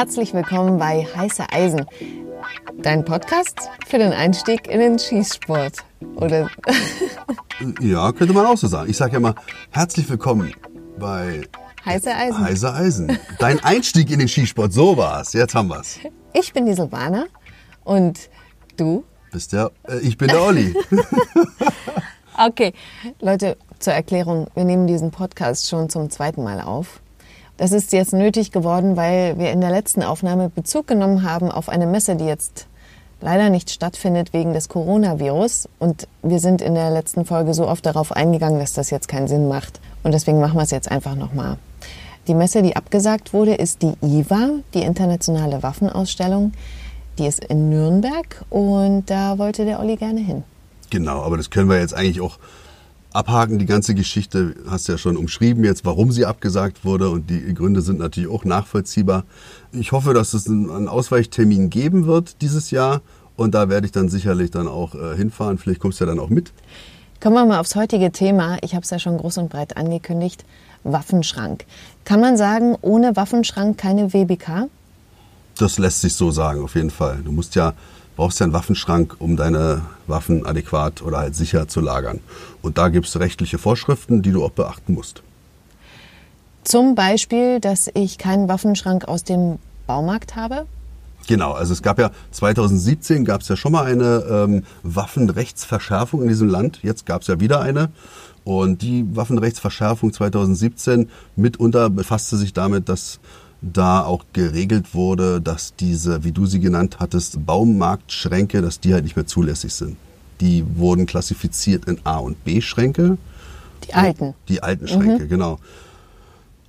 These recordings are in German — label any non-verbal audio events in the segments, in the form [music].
Herzlich willkommen bei Heiße Eisen, dein Podcast für den Einstieg in den Schießsport. Oder? [laughs] ja, könnte man auch so sagen. Ich sage ja mal, herzlich willkommen bei Heiße Eisen. Heiße Eisen. Dein Einstieg in den Skisport, so war's. Jetzt haben wir's. Ich bin die Silvana und du? Bist der, äh, ich bin der Olli. [laughs] okay, Leute, zur Erklärung, wir nehmen diesen Podcast schon zum zweiten Mal auf. Das ist jetzt nötig geworden, weil wir in der letzten Aufnahme Bezug genommen haben auf eine Messe, die jetzt leider nicht stattfindet wegen des Coronavirus. Und wir sind in der letzten Folge so oft darauf eingegangen, dass das jetzt keinen Sinn macht. Und deswegen machen wir es jetzt einfach nochmal. Die Messe, die abgesagt wurde, ist die IWA, die internationale Waffenausstellung. Die ist in Nürnberg und da wollte der Olli gerne hin. Genau, aber das können wir jetzt eigentlich auch abhaken. Die ganze Geschichte hast du ja schon umschrieben jetzt, warum sie abgesagt wurde und die Gründe sind natürlich auch nachvollziehbar. Ich hoffe, dass es einen Ausweichtermin geben wird dieses Jahr und da werde ich dann sicherlich dann auch äh, hinfahren. Vielleicht kommst du ja dann auch mit. Kommen wir mal aufs heutige Thema. Ich habe es ja schon groß und breit angekündigt. Waffenschrank. Kann man sagen, ohne Waffenschrank keine WBK? Das lässt sich so sagen, auf jeden Fall. Du musst ja brauchst ja einen Waffenschrank, um deine Waffen adäquat oder halt sicher zu lagern. Und da gibt es rechtliche Vorschriften, die du auch beachten musst. Zum Beispiel, dass ich keinen Waffenschrank aus dem Baumarkt habe? Genau, also es gab ja 2017 gab es ja schon mal eine ähm, Waffenrechtsverschärfung in diesem Land. Jetzt gab es ja wieder eine. Und die Waffenrechtsverschärfung 2017 mitunter befasste sich damit, dass da auch geregelt wurde, dass diese, wie du sie genannt hattest, Baumarktschränke, dass die halt nicht mehr zulässig sind. Die wurden klassifiziert in A- und B-Schränke. Die alten. Die alten Schränke, mhm. genau.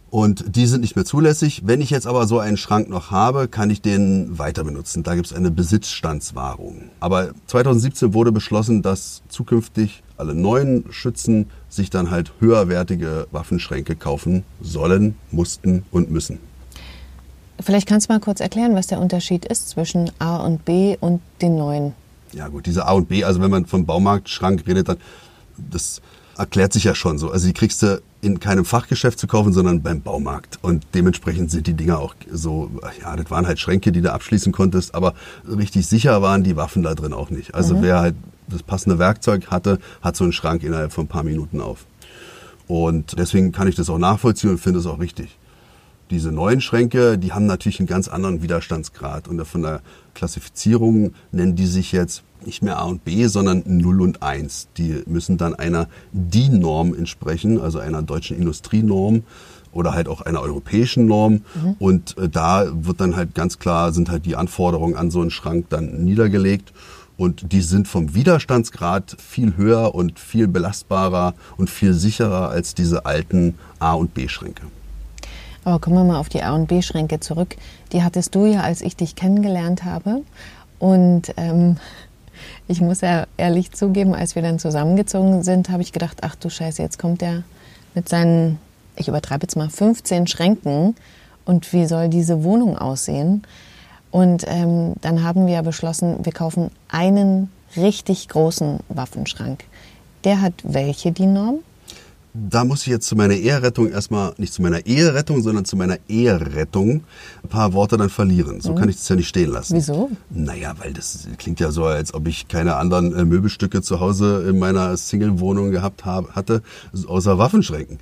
Und die sind nicht mehr zulässig. Wenn ich jetzt aber so einen Schrank noch habe, kann ich den weiter benutzen. Da gibt es eine Besitzstandswahrung. Aber 2017 wurde beschlossen, dass zukünftig alle neuen Schützen sich dann halt höherwertige Waffenschränke kaufen sollen, mussten und müssen. Vielleicht kannst du mal kurz erklären, was der Unterschied ist zwischen A und B und den neuen. Ja gut, diese A und B, also wenn man vom Baumarktschrank redet, dann das erklärt sich ja schon so. Also die kriegst du in keinem Fachgeschäft zu kaufen, sondern beim Baumarkt. Und dementsprechend sind die Dinger auch so, ja, das waren halt Schränke, die du abschließen konntest, aber richtig sicher waren die Waffen da drin auch nicht. Also mhm. wer halt das passende Werkzeug hatte, hat so einen Schrank innerhalb von ein paar Minuten auf. Und deswegen kann ich das auch nachvollziehen und finde es auch richtig. Diese neuen Schränke, die haben natürlich einen ganz anderen Widerstandsgrad. Und von der Klassifizierung nennen die sich jetzt nicht mehr A und B, sondern 0 und 1. Die müssen dann einer DIN-Norm entsprechen, also einer deutschen Industrienorm oder halt auch einer europäischen Norm. Mhm. Und äh, da wird dann halt ganz klar, sind halt die Anforderungen an so einen Schrank dann niedergelegt. Und die sind vom Widerstandsgrad viel höher und viel belastbarer und viel sicherer als diese alten A- und B-Schränke. Aber kommen wir mal auf die A- und B-Schränke zurück. Die hattest du ja, als ich dich kennengelernt habe. Und ähm, ich muss ja ehrlich zugeben, als wir dann zusammengezogen sind, habe ich gedacht, ach du Scheiße, jetzt kommt der mit seinen, ich übertreibe jetzt mal, 15 Schränken. Und wie soll diese Wohnung aussehen? Und ähm, dann haben wir beschlossen, wir kaufen einen richtig großen Waffenschrank. Der hat welche die Norm? Da muss ich jetzt zu meiner Eherettung erstmal, nicht zu meiner Eherettung, sondern zu meiner Eherettung ein paar Worte dann verlieren. So mhm. kann ich das ja nicht stehen lassen. Wieso? Naja, weil das klingt ja so, als ob ich keine anderen äh, Möbelstücke zu Hause in meiner Single-Wohnung gehabt habe, hatte, außer Waffenschränken.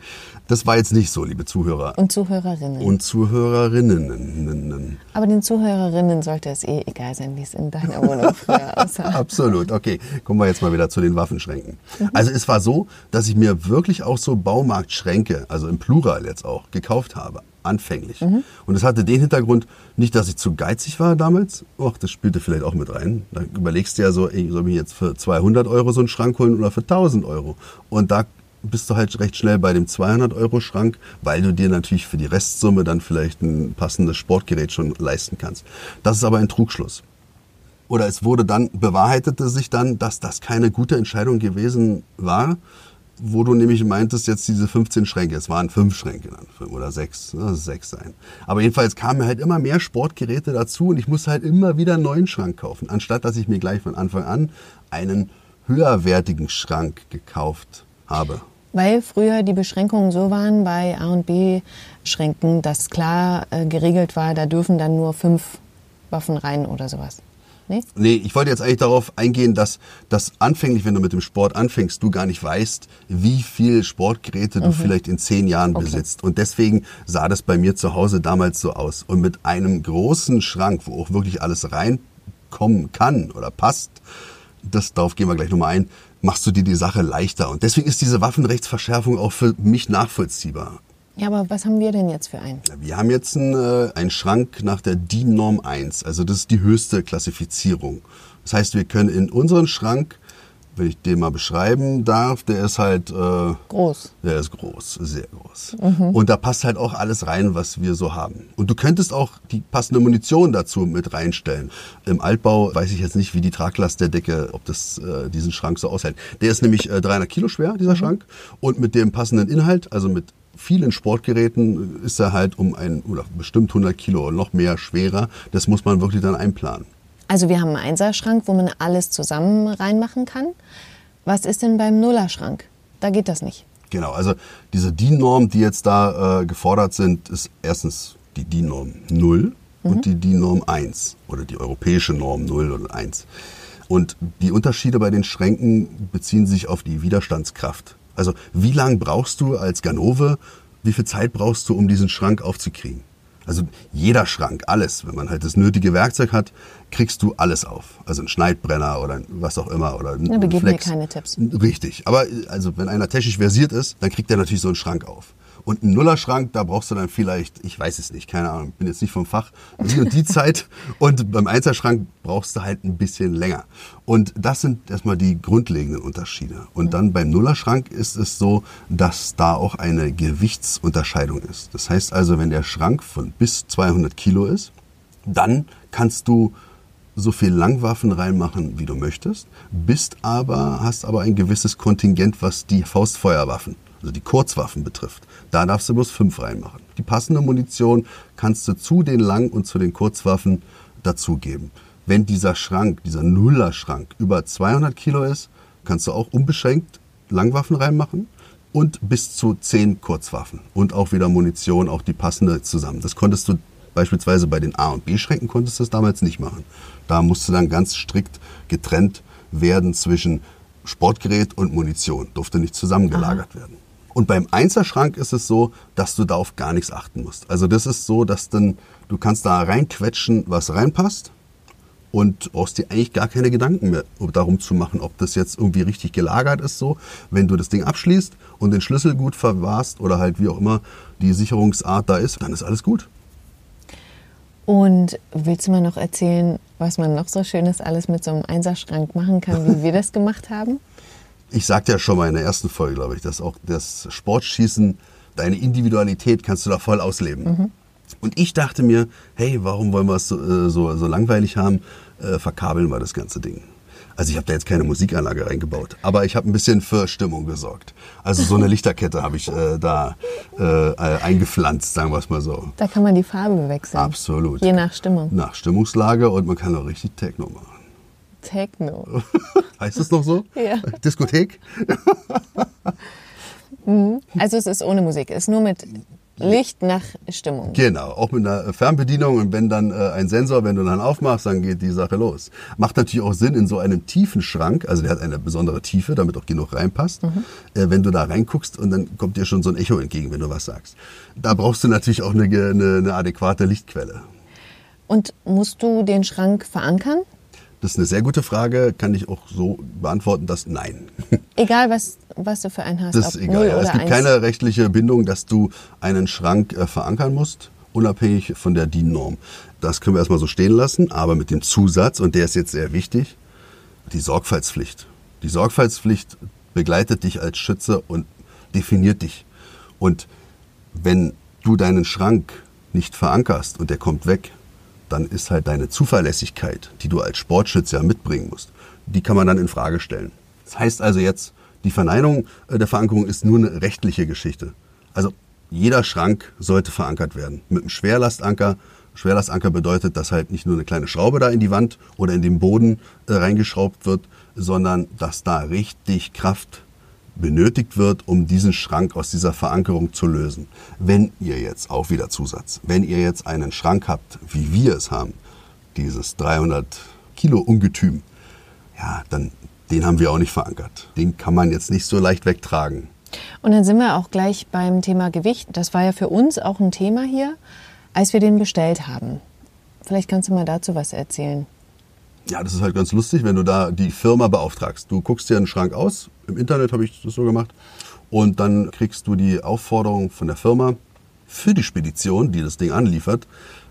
Das war jetzt nicht so, liebe Zuhörer. Und Zuhörerinnen. Und Zuhörerinnen. Aber den Zuhörerinnen sollte es eh egal sein, wie es in deiner Wohnung [laughs] früher aussah. Absolut. Okay, kommen wir jetzt mal wieder zu den Waffenschränken. Mhm. Also es war so, dass ich mir wirklich auch so Baumarktschränke, also im Plural jetzt auch, gekauft habe. Anfänglich. Mhm. Und es hatte den Hintergrund, nicht, dass ich zu geizig war damals. Och, das spielte vielleicht auch mit rein. Da überlegst du ja so, ey, soll ich jetzt für 200 Euro so einen Schrank holen oder für 1000 Euro? Und da bist du halt recht schnell bei dem 200-Euro-Schrank, weil du dir natürlich für die Restsumme dann vielleicht ein passendes Sportgerät schon leisten kannst. Das ist aber ein Trugschluss. Oder es wurde dann, bewahrheitete sich dann, dass das keine gute Entscheidung gewesen war, wo du nämlich meintest, jetzt diese 15 Schränke, es waren fünf Schränke dann, oder sechs, ne, sechs sein. Aber jedenfalls kamen halt immer mehr Sportgeräte dazu und ich musste halt immer wieder einen neuen Schrank kaufen, anstatt dass ich mir gleich von Anfang an einen höherwertigen Schrank gekauft habe. Weil früher die Beschränkungen so waren bei A und B Schränken, dass klar äh, geregelt war, da dürfen dann nur fünf Waffen rein oder sowas. Nee? nee, ich wollte jetzt eigentlich darauf eingehen, dass, dass anfänglich, wenn du mit dem Sport anfängst, du gar nicht weißt, wie viel Sportgeräte du mhm. vielleicht in zehn Jahren okay. besitzt. Und deswegen sah das bei mir zu Hause damals so aus. Und mit einem großen Schrank, wo auch wirklich alles reinkommen kann oder passt, das, darauf gehen wir gleich nochmal ein, machst du dir die Sache leichter. Und deswegen ist diese Waffenrechtsverschärfung auch für mich nachvollziehbar. Ja, aber was haben wir denn jetzt für einen? Wir haben jetzt einen, äh, einen Schrank nach der DIN Norm 1. Also das ist die höchste Klassifizierung. Das heißt, wir können in unseren Schrank, wenn ich den mal beschreiben darf, der ist halt äh, groß. Der ist groß, sehr groß. Mhm. Und da passt halt auch alles rein, was wir so haben. Und du könntest auch die passende Munition dazu mit reinstellen. Im Altbau weiß ich jetzt nicht, wie die Traglast der Decke, ob das äh, diesen Schrank so aushält. Der ist nämlich äh, 300 Kilo schwer, dieser mhm. Schrank. Und mit dem passenden Inhalt, also mit vielen Sportgeräten ist er halt um ein oder bestimmt 100 Kilo oder noch mehr schwerer. Das muss man wirklich dann einplanen. Also wir haben einen Einserschrank, wo man alles zusammen reinmachen kann. Was ist denn beim Nullerschrank? Da geht das nicht. Genau, also diese DIN-Norm, die jetzt da äh, gefordert sind, ist erstens die DIN-Norm 0 mhm. und die DIN-Norm 1 oder die europäische Norm 0 und 1. Und die Unterschiede bei den Schränken beziehen sich auf die Widerstandskraft. Also wie lange brauchst du als Ganove, wie viel Zeit brauchst du, um diesen Schrank aufzukriegen? Also jeder Schrank, alles, wenn man halt das nötige Werkzeug hat, kriegst du alles auf. Also ein Schneidbrenner oder was auch immer. Oder ein ja, wir geben mir keine Tipps. Richtig. Aber also wenn einer technisch versiert ist, dann kriegt er natürlich so einen Schrank auf. Und ein Nullerschrank, da brauchst du dann vielleicht, ich weiß es nicht, keine Ahnung, bin jetzt nicht vom Fach, die und die [laughs] Zeit. Und beim Einzelschrank brauchst du halt ein bisschen länger. Und das sind erstmal die grundlegenden Unterschiede. Und dann beim Nullerschrank ist es so, dass da auch eine Gewichtsunterscheidung ist. Das heißt also, wenn der Schrank von bis 200 Kilo ist, dann kannst du so viel Langwaffen reinmachen, wie du möchtest, bist aber, hast aber ein gewisses Kontingent, was die Faustfeuerwaffen also die Kurzwaffen betrifft, da darfst du bloß fünf reinmachen. Die passende Munition kannst du zu den Lang- und zu den Kurzwaffen dazugeben. Wenn dieser Schrank, dieser Nullerschrank über 200 Kilo ist, kannst du auch unbeschränkt Langwaffen reinmachen und bis zu zehn Kurzwaffen und auch wieder Munition, auch die passende zusammen. Das konntest du beispielsweise bei den A- und B-Schränken konntest du das damals nicht machen. Da musste dann ganz strikt getrennt werden zwischen Sportgerät und Munition, durfte nicht zusammengelagert Aha. werden. Und beim Einzelschrank ist es so, dass du darauf gar nichts achten musst. Also das ist so, dass dann du kannst da reinquetschen, was reinpasst und brauchst dir eigentlich gar keine Gedanken mehr darum zu machen, ob das jetzt irgendwie richtig gelagert ist so. Wenn du das Ding abschließt und den Schlüssel gut verwahrst oder halt wie auch immer die Sicherungsart da ist, dann ist alles gut. Und willst du mal noch erzählen, was man noch so Schönes alles mit so einem Einserschrank machen kann, wie wir das gemacht haben? Ich sagte ja schon mal in der ersten Folge, glaube ich, dass auch das Sportschießen, deine Individualität kannst du da voll ausleben. Mhm. Und ich dachte mir, hey, warum wollen wir es so, äh, so, so langweilig haben? Äh, verkabeln wir das ganze Ding. Also ich habe da jetzt keine Musikanlage reingebaut, aber ich habe ein bisschen für Stimmung gesorgt. Also so eine [laughs] Lichterkette habe ich äh, da äh, eingepflanzt, sagen wir es mal so. Da kann man die Farbe wechseln. Absolut. Je nach Stimmung. Nach Stimmungslage und man kann auch richtig Techno machen. Techno. [laughs] heißt es noch so? Ja. Diskothek? [laughs] Mhm. also es ist ohne Musik, es ist nur mit Licht nach Stimmung. Genau, auch mit einer Fernbedienung und wenn dann äh, ein Sensor, wenn du dann aufmachst, dann geht die Sache los. Macht natürlich auch Sinn in so einem tiefen Schrank, also der hat eine besondere Tiefe, damit auch genug reinpasst. Mhm. Äh, wenn du da reinguckst und dann kommt dir schon so ein Echo entgegen, wenn du was sagst. Da brauchst du natürlich auch eine, eine, eine adäquate Lichtquelle. Und musst du den Schrank verankern? Das ist eine sehr gute Frage, kann ich auch so beantworten, dass nein. [laughs] Egal, was, was du für einen hast. Das ist egal. Ja. Es gibt 1. keine rechtliche Bindung, dass du einen Schrank äh, verankern musst, unabhängig von der DIN-Norm. Das können wir erstmal so stehen lassen, aber mit dem Zusatz, und der ist jetzt sehr wichtig, die Sorgfaltspflicht. Die Sorgfaltspflicht begleitet dich als Schütze und definiert dich. Und wenn du deinen Schrank nicht verankerst und der kommt weg, dann ist halt deine Zuverlässigkeit, die du als Sportschütze mitbringen musst, die kann man dann in Frage stellen. Das heißt also jetzt, die Verneinung äh, der Verankerung ist nur eine rechtliche Geschichte. Also jeder Schrank sollte verankert werden mit einem Schwerlastanker. Schwerlastanker bedeutet, dass halt nicht nur eine kleine Schraube da in die Wand oder in den Boden äh, reingeschraubt wird, sondern dass da richtig Kraft benötigt wird, um diesen Schrank aus dieser Verankerung zu lösen. Wenn ihr jetzt, auch wieder Zusatz, wenn ihr jetzt einen Schrank habt, wie wir es haben, dieses 300 Kilo Ungetüm, ja, dann den haben wir auch nicht verankert. Den kann man jetzt nicht so leicht wegtragen. Und dann sind wir auch gleich beim Thema Gewicht. Das war ja für uns auch ein Thema hier, als wir den bestellt haben. Vielleicht kannst du mal dazu was erzählen. Ja, das ist halt ganz lustig, wenn du da die Firma beauftragst. Du guckst dir einen Schrank aus, im Internet habe ich das so gemacht, und dann kriegst du die Aufforderung von der Firma für die Spedition, die das Ding anliefert,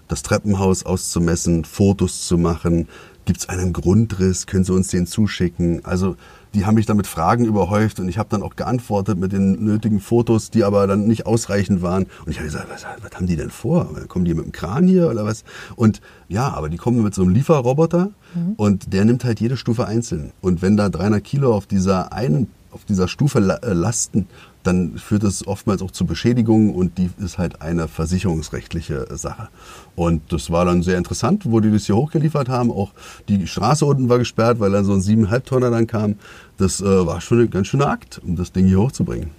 das Treppenhaus auszumessen, Fotos zu machen. Gibt es einen Grundriss? Können Sie uns den zuschicken? Also die haben mich dann mit Fragen überhäuft und ich habe dann auch geantwortet mit den nötigen Fotos, die aber dann nicht ausreichend waren. Und ich habe gesagt, was, was, haben die denn vor? Kommen die mit dem Kran hier oder was? Und ja, aber die kommen mit so einem Lieferroboter mhm. und der nimmt halt jede Stufe einzeln. Und wenn da 300 Kilo auf dieser einen auf dieser Stufe äh, lasten, dann führt es oftmals auch zu Beschädigungen und die ist halt eine versicherungsrechtliche Sache. Und das war dann sehr interessant, wo die das hier hochgeliefert haben. Auch die Straße unten war gesperrt, weil dann so ein 7,5 Tonner dann kam. Das äh, war schon ein ganz schöner Akt, um das Ding hier hochzubringen.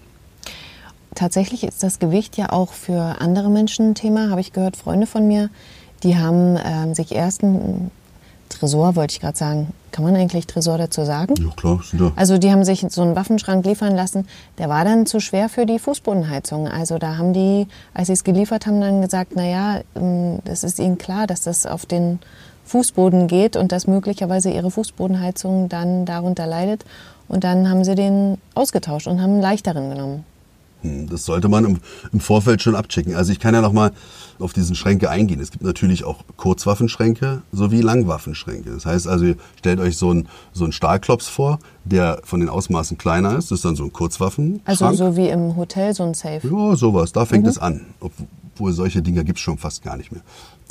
Tatsächlich ist das Gewicht ja auch für andere Menschen ein Thema, habe ich gehört. Freunde von mir, die haben äh, sich erst ein Tresor wollte ich gerade sagen. Kann man eigentlich Tresor dazu sagen? Ja, klar. Sind da. Also die haben sich so einen Waffenschrank liefern lassen. Der war dann zu schwer für die Fußbodenheizung. Also da haben die, als sie es geliefert haben, dann gesagt, naja, es ist ihnen klar, dass das auf den Fußboden geht und dass möglicherweise ihre Fußbodenheizung dann darunter leidet. Und dann haben sie den ausgetauscht und haben einen leichteren genommen. Hm, das sollte man im, im, Vorfeld schon abchecken. Also ich kann ja noch mal auf diesen Schränke eingehen. Es gibt natürlich auch Kurzwaffenschränke sowie Langwaffenschränke. Das heißt also, stellt euch so einen so einen Stahlklops vor, der von den Ausmaßen kleiner ist. Das ist dann so ein Kurzwaffenschrank. Also so wie im Hotel so ein Safe. Ja, sowas. Da fängt mhm. es an. Obwohl solche Dinge gibt es schon fast gar nicht mehr.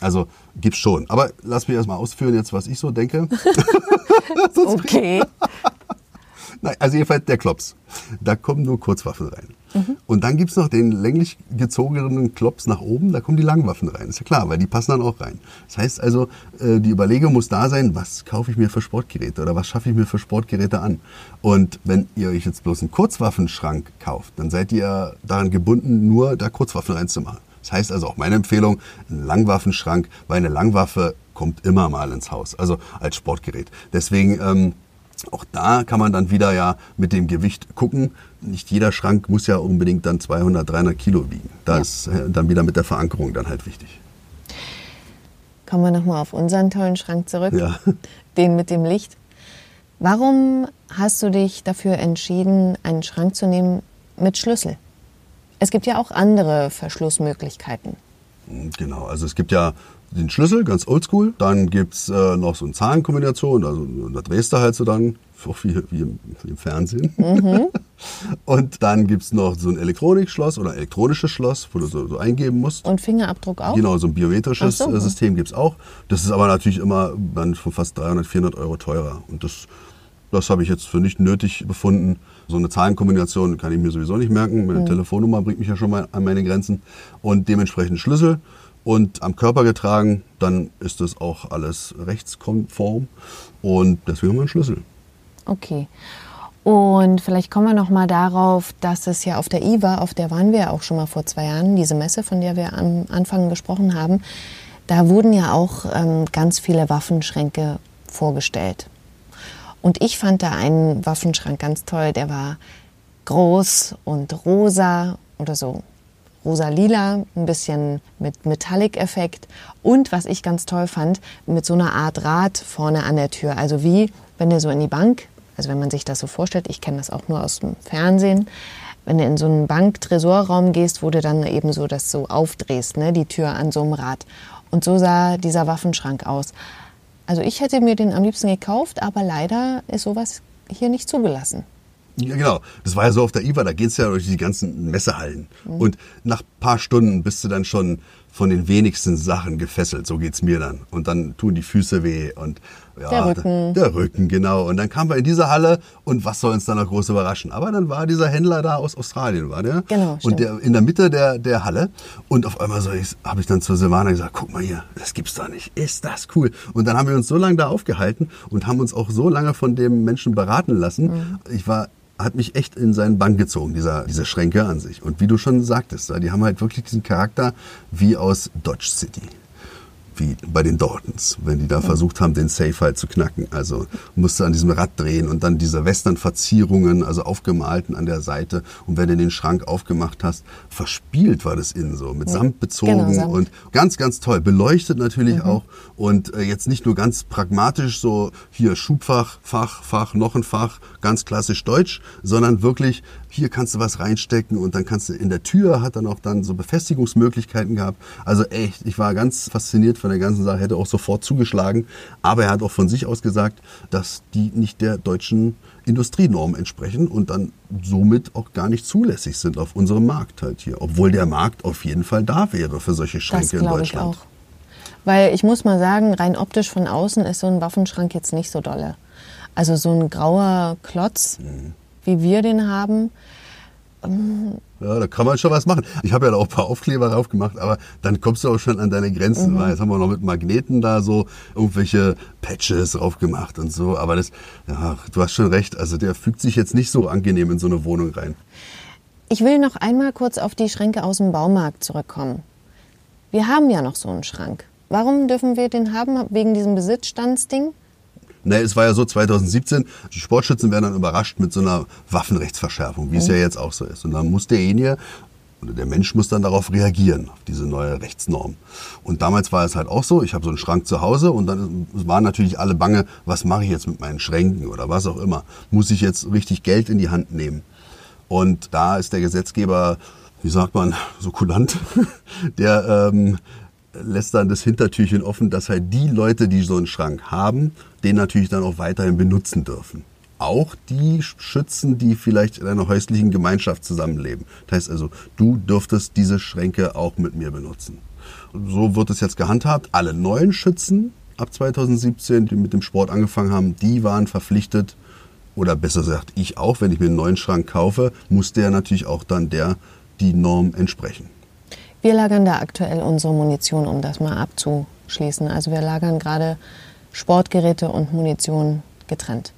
Also gibt's schon. Aber lass mich erstmal ausführen jetzt, was ich so denke. [laughs] okay. [laughs] Nein, also jedenfalls der Klops. Da kommen nur Kurzwaffen rein. Mhm. Und dann gibt es noch den länglich gezogenen Klops nach oben, da kommen die Langwaffen rein. Ist ja klar, weil die passen dann auch rein. Das heißt also, äh, die Überlegung muss da sein, was kaufe ich mir für Sportgeräte oder was schaffe ich mir für Sportgeräte an? Und wenn ihr euch jetzt bloß einen Kurzwaffenschrank kauft, dann seid ihr daran gebunden, nur da Kurzwaffen reinzumachen. Das heißt also auch meine Empfehlung, ein Langwaffenschrank, weil eine Langwaffe kommt immer mal ins Haus, also als Sportgerät. Deswegen ähm, auch da kann man dann wieder ja mit dem Gewicht gucken. Nicht jeder Schrank muss ja unbedingt dann 200, 300 Kilo wiegen. Da ja. ist äh, dann wieder mit der Verankerung dann halt wichtig. Kommen wir nochmal auf unseren tollen Schrank zurück. Ja. [laughs] Den mit dem Licht. Warum hast du dich dafür entschieden, einen Schrank zu nehmen mit Schlüssel? Es gibt ja auch andere Verschlussmöglichkeiten. Genau, also es gibt ja den Schlüssel, ganz oldschool. Dann gibt es äh, noch so eine Zahlenkombination, also da drehst du halt so dann, [laughs] auch wie, wie, im, wie im, Fernsehen. Mhm. [laughs] Und dann gibt es noch so ein Elektronikschloss oder elektronisches Schloss, wo du so, so, eingeben musst. Und Fingerabdruck auch? Genau, so ein biometrisches so. Äh, System gibt es auch. Das ist aber natürlich immer dann von fast 300, 400 Euro teurer. Und das, das habe ich jetzt für nicht nötig befunden. So eine Zahlenkombination kann ich mir sowieso nicht merken. Meine mhm. Telefonnummer bringt mich ja schon mal an meine Grenzen. Und dementsprechend Schlüssel und am Körper getragen, dann ist das auch alles rechtskonform und deswegen haben wir einen Schlüssel. Okay. Und vielleicht kommen wir noch mal darauf, dass es ja auf der IWA, auf der waren wir ja auch schon mal vor zwei Jahren, diese Messe, von der wir am Anfang gesprochen haben, da wurden ja auch ähm, ganz viele Waffenschränke vorgestellt. Und ich fand da einen Waffenschrank ganz toll, der war groß und rosa oder so rosa-lila, ein bisschen mit Metallic-Effekt und was ich ganz toll fand, mit so einer Art Rad vorne an der Tür. Also wie, wenn du so in die Bank, also wenn man sich das so vorstellt, ich kenne das auch nur aus dem Fernsehen, wenn du in so einen Bank-Tresorraum gehst, wo du dann eben so das so aufdrehst, ne, die Tür an so einem Rad. Und so sah dieser Waffenschrank aus. Also ich hätte mir den am liebsten gekauft, aber leider ist sowas hier nicht zugelassen. Ja, genau. Das war ja so auf der IWA, da geht's ja durch die ganzen Messehallen. Mhm. Und nach paar Stunden bist du dann schon von den wenigsten Sachen gefesselt. So geht's mir dann. Und dann tun die Füße weh und ja, der Rücken. Der Rücken, genau. Und dann kamen wir in diese Halle und was soll uns dann noch groß überraschen? Aber dann war dieser Händler da aus Australien, war der? Genau. Und der in der Mitte der, der Halle. Und auf einmal so, habe ich dann zu Silvana gesagt, guck mal hier, das gibt's doch nicht. Ist das cool? Und dann haben wir uns so lange da aufgehalten und haben uns auch so lange von dem Menschen beraten lassen. Mhm. Ich war hat mich echt in seinen Bann gezogen, dieser, diese Schränke an sich. Und wie du schon sagtest, die haben halt wirklich diesen Charakter wie aus Dodge City wie bei den Daltons, wenn die da versucht haben, den Safe halt zu knacken. Also musste an diesem Rad drehen und dann diese Western-Verzierungen, also aufgemalten an der Seite. Und wenn du den Schrank aufgemacht hast, verspielt war das innen so, mit Samt bezogen genau, Samt. und ganz, ganz toll. Beleuchtet natürlich mhm. auch und äh, jetzt nicht nur ganz pragmatisch so hier Schubfach, Fach, Fach, noch ein Fach, ganz klassisch deutsch, sondern wirklich hier kannst du was reinstecken und dann kannst du in der Tür hat dann auch dann so Befestigungsmöglichkeiten gehabt. Also echt, ich war ganz fasziniert von der ganzen Sache, hätte auch sofort zugeschlagen. Aber er hat auch von sich aus gesagt, dass die nicht der deutschen Industrienorm entsprechen und dann somit auch gar nicht zulässig sind auf unserem Markt halt hier. Obwohl der Markt auf jeden Fall da wäre für solche Schränke das in Deutschland. Ich auch. Weil ich muss mal sagen, rein optisch von außen ist so ein Waffenschrank jetzt nicht so dolle. Also so ein grauer Klotz, mhm. Wie wir den haben, ja, da kann man schon was machen. Ich habe ja da auch ein paar Aufkleber drauf gemacht, aber dann kommst du auch schon an deine Grenzen. Mhm. Weil jetzt haben wir noch mit Magneten da so irgendwelche Patches drauf gemacht und so. Aber das, ja, du hast schon recht. Also der fügt sich jetzt nicht so angenehm in so eine Wohnung rein. Ich will noch einmal kurz auf die Schränke aus dem Baumarkt zurückkommen. Wir haben ja noch so einen Schrank. Warum dürfen wir den haben? Wegen diesem Besitzstandsding? Ne, es war ja so 2017, die Sportschützen werden dann überrascht mit so einer Waffenrechtsverschärfung, wie mhm. es ja jetzt auch so ist. Und dann muss derjenige oder der Mensch muss dann darauf reagieren, auf diese neue Rechtsnorm. Und damals war es halt auch so, ich habe so einen Schrank zu Hause und dann waren natürlich alle bange, was mache ich jetzt mit meinen Schränken oder was auch immer. Muss ich jetzt richtig Geld in die Hand nehmen? Und da ist der Gesetzgeber, wie sagt man, so kulant, [laughs] der ähm, lässt dann das Hintertürchen offen, dass halt die Leute, die so einen Schrank haben, den natürlich dann auch weiterhin benutzen dürfen. Auch die Schützen, die vielleicht in einer häuslichen Gemeinschaft zusammenleben. Das heißt also, du dürftest diese Schränke auch mit mir benutzen. So wird es jetzt gehandhabt. Alle neuen Schützen ab 2017, die mit dem Sport angefangen haben, die waren verpflichtet, oder besser gesagt, ich auch, wenn ich mir einen neuen Schrank kaufe, muss der natürlich auch dann der die Norm entsprechen. Wir lagern da aktuell unsere Munition, um das mal abzuschließen. Also wir lagern gerade Sportgeräte und Munition getrennt.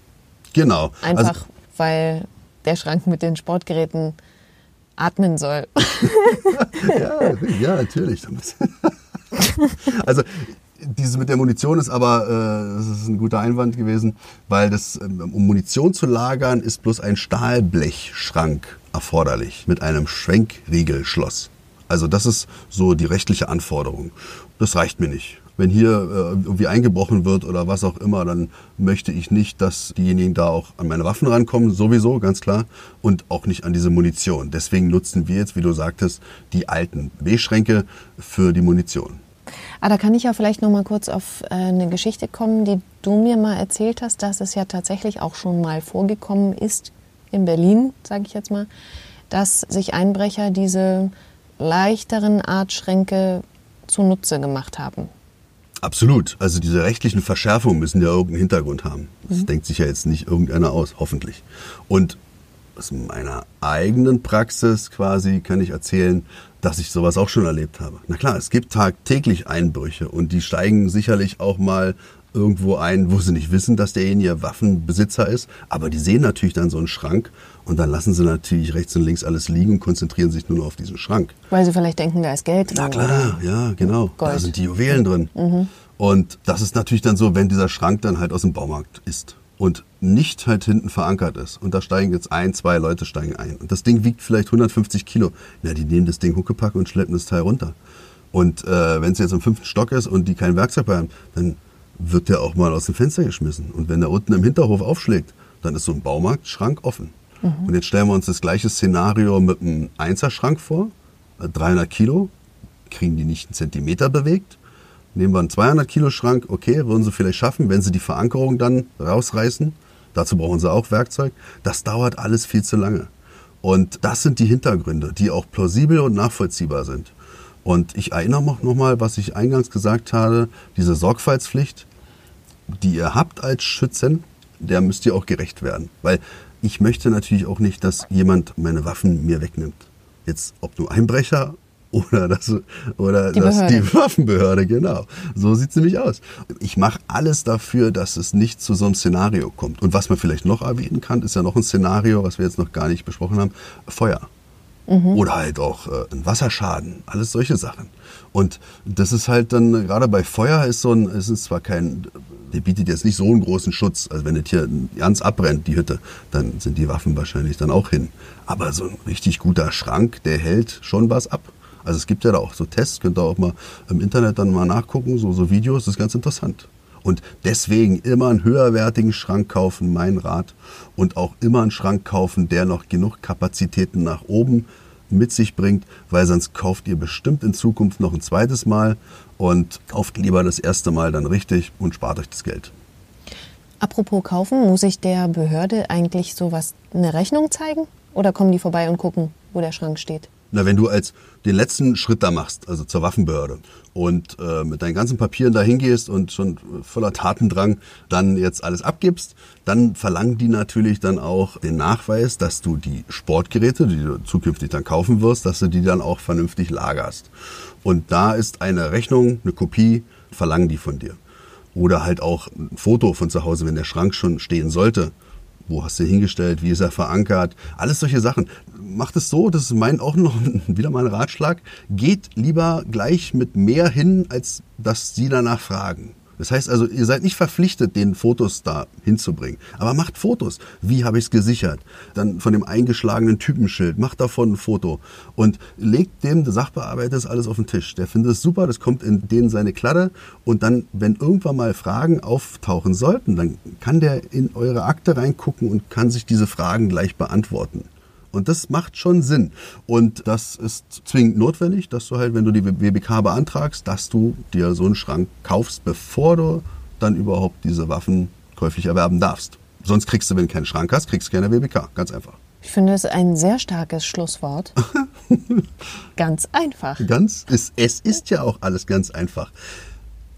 Genau. Einfach also, weil der Schrank mit den Sportgeräten atmen soll. [laughs] [laughs] ja, ja, natürlich. [laughs] also dieses mit der Munition ist aber, äh, das ist ein guter Einwand gewesen, weil das, ähm, um Munition zu lagern, ist bloß ein Stahlblechschrank erforderlich mit einem Schwenkriegelschloss. Also das ist so die rechtliche Anforderung. Das reicht mir nicht. Wenn hier äh, irgendwie eingebrochen wird oder was auch immer, dann möchte ich nicht, dass diejenigen da auch an meine Waffen rankommen, sowieso, ganz klar, und auch nicht an diese Munition. Deswegen nutzen wir jetzt, wie du sagtest, die alten B-Schränke für die Munition. Ah, da kann ich ja vielleicht noch mal kurz auf äh, eine Geschichte kommen, die du mir mal erzählt hast, dass es ja tatsächlich auch schon mal vorgekommen ist in Berlin, sage ich jetzt mal, dass sich Einbrecher diese leichteren Art Schränke zunutze gemacht haben. Absolut. Also diese rechtlichen Verschärfungen müssen ja irgendeinen Hintergrund haben. Das mhm. denkt sich ja jetzt nicht irgendeiner aus, hoffentlich. Und aus meiner eigenen Praxis quasi kann ich erzählen, dass ich sowas auch schon erlebt habe. Na klar, es gibt tagtäglich Einbrüche und die steigen sicherlich auch mal irgendwo ein, wo sie nicht wissen, dass derjenige Waffenbesitzer ist. Aber die sehen natürlich dann so einen Schrank und dann lassen sie natürlich rechts und links alles liegen und konzentrieren sich nur noch auf diesen Schrank. Weil sie vielleicht denken, da ist Geld drin. Na klar, oder? ja, genau. Gold. Da sind die Juwelen drin. Mhm. Und das ist natürlich dann so, wenn dieser Schrank dann halt aus dem Baumarkt ist und nicht halt hinten verankert ist. Und da steigen jetzt ein, zwei Leute steigen ein. Und das Ding wiegt vielleicht 150 Kilo. Na, die nehmen das Ding Huckepack und schleppen das Teil runter. Und äh, wenn es jetzt im fünften Stock ist und die kein Werkzeug haben, dann wird der auch mal aus dem Fenster geschmissen. Und wenn er unten im Hinterhof aufschlägt, dann ist so ein Baumarktschrank offen. Mhm. Und jetzt stellen wir uns das gleiche Szenario mit einem Einserschrank vor, 300 äh, Kilo, kriegen die nicht einen Zentimeter bewegt. Nehmen wir einen 200 Kilo Schrank, okay, würden sie vielleicht schaffen, wenn sie die Verankerung dann rausreißen. Dazu brauchen sie auch Werkzeug. Das dauert alles viel zu lange. Und das sind die Hintergründe, die auch plausibel und nachvollziehbar sind. Und ich erinnere mich nochmal, was ich eingangs gesagt habe, diese Sorgfaltspflicht, die ihr habt als Schützen, der müsst ihr auch gerecht werden. Weil ich möchte natürlich auch nicht, dass jemand meine Waffen mir wegnimmt. Jetzt, ob nur Einbrecher oder das oder Die das die Waffenbehörde, genau. So sieht's nämlich aus. Ich mache alles dafür, dass es nicht zu so einem Szenario kommt. Und was man vielleicht noch erwähnen kann, ist ja noch ein Szenario, was wir jetzt noch gar nicht besprochen haben, Feuer. Oder halt auch äh, ein Wasserschaden, alles solche Sachen. Und das ist halt dann, gerade bei Feuer ist so ein, es ist zwar kein, der bietet jetzt nicht so einen großen Schutz. Also wenn das hier ganz abbrennt, die Hütte, dann sind die Waffen wahrscheinlich dann auch hin. Aber so ein richtig guter Schrank, der hält schon was ab. Also es gibt ja da auch so Tests, könnt ihr auch mal im Internet dann mal nachgucken, so, so Videos, das ist ganz interessant. Und deswegen immer einen höherwertigen Schrank kaufen, mein Rat. Und auch immer einen Schrank kaufen, der noch genug Kapazitäten nach oben mit sich bringt, weil sonst kauft ihr bestimmt in Zukunft noch ein zweites Mal und kauft lieber das erste Mal dann richtig und spart euch das Geld. Apropos kaufen, muss ich der Behörde eigentlich sowas, eine Rechnung zeigen? Oder kommen die vorbei und gucken, wo der Schrank steht? Na, wenn du als den letzten Schritt da machst, also zur Waffenbehörde und äh, mit deinen ganzen Papieren da hingehst und schon voller Tatendrang dann jetzt alles abgibst, dann verlangen die natürlich dann auch den Nachweis, dass du die Sportgeräte, die du zukünftig dann kaufen wirst, dass du die dann auch vernünftig lagerst. Und da ist eine Rechnung, eine Kopie, verlangen die von dir. Oder halt auch ein Foto von zu Hause, wenn der Schrank schon stehen sollte. Wo hast du ihn hingestellt? Wie ist er verankert? Alles solche Sachen. Macht es so, das ist mein auch noch [laughs] wieder mal ein Ratschlag. Geht lieber gleich mit mehr hin, als dass sie danach fragen. Das heißt also, ihr seid nicht verpflichtet, den Fotos da hinzubringen. Aber macht Fotos. Wie habe ich es gesichert? Dann von dem eingeschlagenen Typenschild. Macht davon ein Foto. Und legt dem Sachbearbeiter das alles auf den Tisch. Der findet es super, das kommt in den seine Kladde. Und dann, wenn irgendwann mal Fragen auftauchen sollten, dann kann der in eure Akte reingucken und kann sich diese Fragen gleich beantworten. Und das macht schon Sinn. Und das ist zwingend notwendig, dass du halt, wenn du die WBK beantragst, dass du dir so einen Schrank kaufst, bevor du dann überhaupt diese Waffen käuflich erwerben darfst. Sonst kriegst du, wenn du keinen Schrank hast, kriegst du keine WBK. Ganz einfach. Ich finde es ein sehr starkes Schlusswort. [laughs] Ganz einfach. Ganz, es, es ist ja auch alles ganz einfach.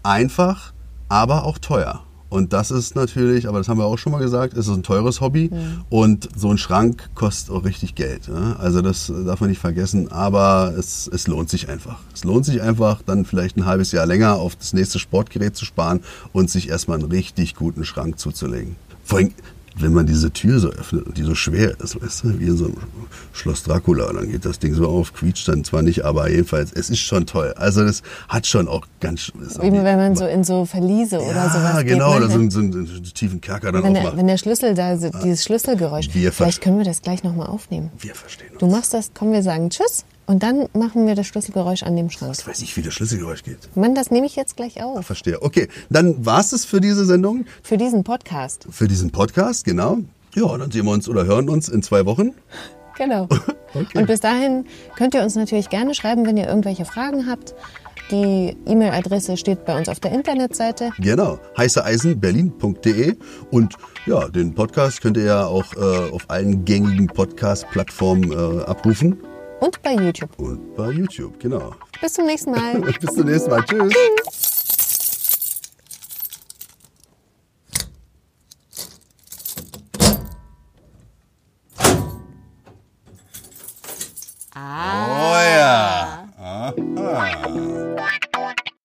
Einfach, aber auch teuer. Und das ist natürlich, aber das haben wir auch schon mal gesagt, ist ein teures Hobby. Und so ein Schrank kostet auch richtig Geld. Ne? Also das darf man nicht vergessen. Aber es, es lohnt sich einfach. Es lohnt sich einfach, dann vielleicht ein halbes Jahr länger auf das nächste Sportgerät zu sparen und sich erstmal einen richtig guten Schrank zuzulegen. Vor allem, wenn man diese Tür so öffnet und die so schwer ist, weißt du, wie in so einem Schloss Dracula, dann geht das Ding so auf, quietscht dann zwar nicht, aber jedenfalls, es ist schon toll. Also das hat schon auch ganz... Wie wenn man so in so Verliese oder ja, sowas genau, geht. oder ne? so, einen- so einen tiefen Kerker dann wenn, der, aufmacht. wenn der Schlüssel da, so dieses Schlüsselgeräusch, Wir vielleicht können wir das gleich nochmal aufnehmen. Wir verstehen uns. Du machst das, komm, wir sagen Tschüss und dann machen wir das Schlüsselgeräusch an dem Schrank. Ich weiß nicht, wie das Schlüsselgeräusch geht. Mann, das nehme ich jetzt gleich auf. Verstehe. Okay, dann war's es für diese Sendung, Für diesen Podcast. für diesen Podcast, genau. Ja, dann sehen wir uns oder hören uns in zwei Wochen. Genau. [laughs] Okay. Und bis dahin könnt ihr uns natürlich gerne schreiben, wenn ihr irgendwelche Fragen habt. Die E-Mail-Adresse steht bei uns auf der Internetseite Genau, heißeeisenberlin.de und ja, den Podcast könnt ihr ja auch äh, auf allen gängigen Podcast-Plattformen äh, abrufen und bei YouTube. und bei YouTube, genau. Bis zum nächsten Mal. [laughs] Bis zum nächsten Mal. Tschüss. Ah.